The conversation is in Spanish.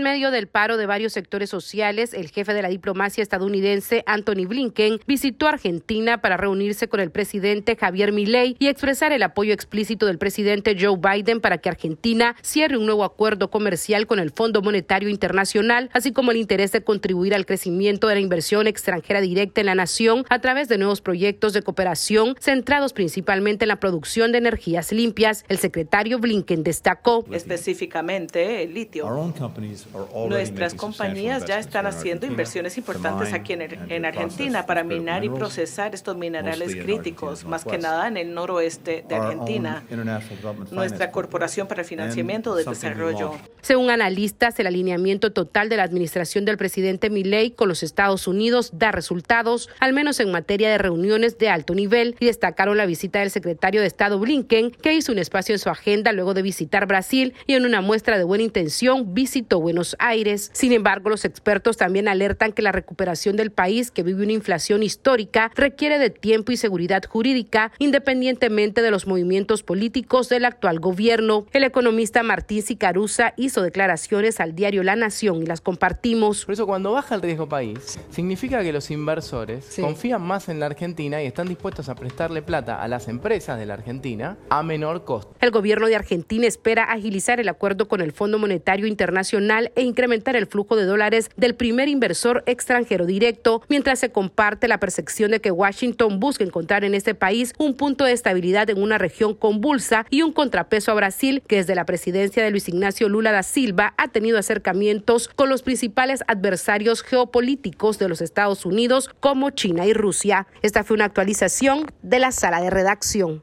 En medio del paro de varios sectores sociales, el jefe de la diplomacia estadounidense, Anthony Blinken, visitó Argentina para reunirse con el presidente Javier Milei y expresar el apoyo explícito del presidente Joe Biden para que Argentina cierre un nuevo acuerdo comercial con el Fondo Monetario Internacional, así como el interés de contribuir al crecimiento de la inversión extranjera directa en la nación a través de nuevos proyectos de cooperación centrados principalmente en la producción de energías limpias. El secretario Blinken destacó específicamente el litio. Nuestras compañías ya están haciendo inversiones importantes aquí en, Argentina para minar y procesar estos minerales críticos, más que nada en el noroeste de Argentina. Nuestra Corporación para el Financiamiento del Desarrollo. Según analistas, el alineamiento total de la administración del presidente Milley con los Estados Unidos da resultados, al menos en materia de reuniones de alto nivel, y destacaron la visita del secretario de Estado Blinken, que hizo un espacio en su agenda luego de visitar Brasil y en una muestra de buena intención visitó Buenos Aires. Sin embargo, los expertos también alertan que la recuperación del país, que vive una inflación histórica, requiere de tiempo y seguridad jurídica, independientemente de los movimientos políticos del actual gobierno. El economista Martín Sicarusa hizo declaraciones al diario La Nación y las compartimos. Por eso cuando baja el riesgo país, significa que los inversores confían más en la Argentina y están dispuestos a prestarle plata a las empresas de la Argentina a menor costo. El gobierno de Argentina espera agilizar el acuerdo con el Fondo Monetario Internacional e incrementar el flujo de dólares del primer inversor extranjero directo, mientras se comparte la percepción de que Washington busca encontrar en este país un punto de estabilidad en una región convulsa y un contrapeso a Brasil, que desde la presidencia de Luis Ignacio Lula da Silva ha tenido acercamientos con los principales adversarios geopolíticos de los Estados Unidos como China y Rusia. Esta fue una actualización de la sala de redacción.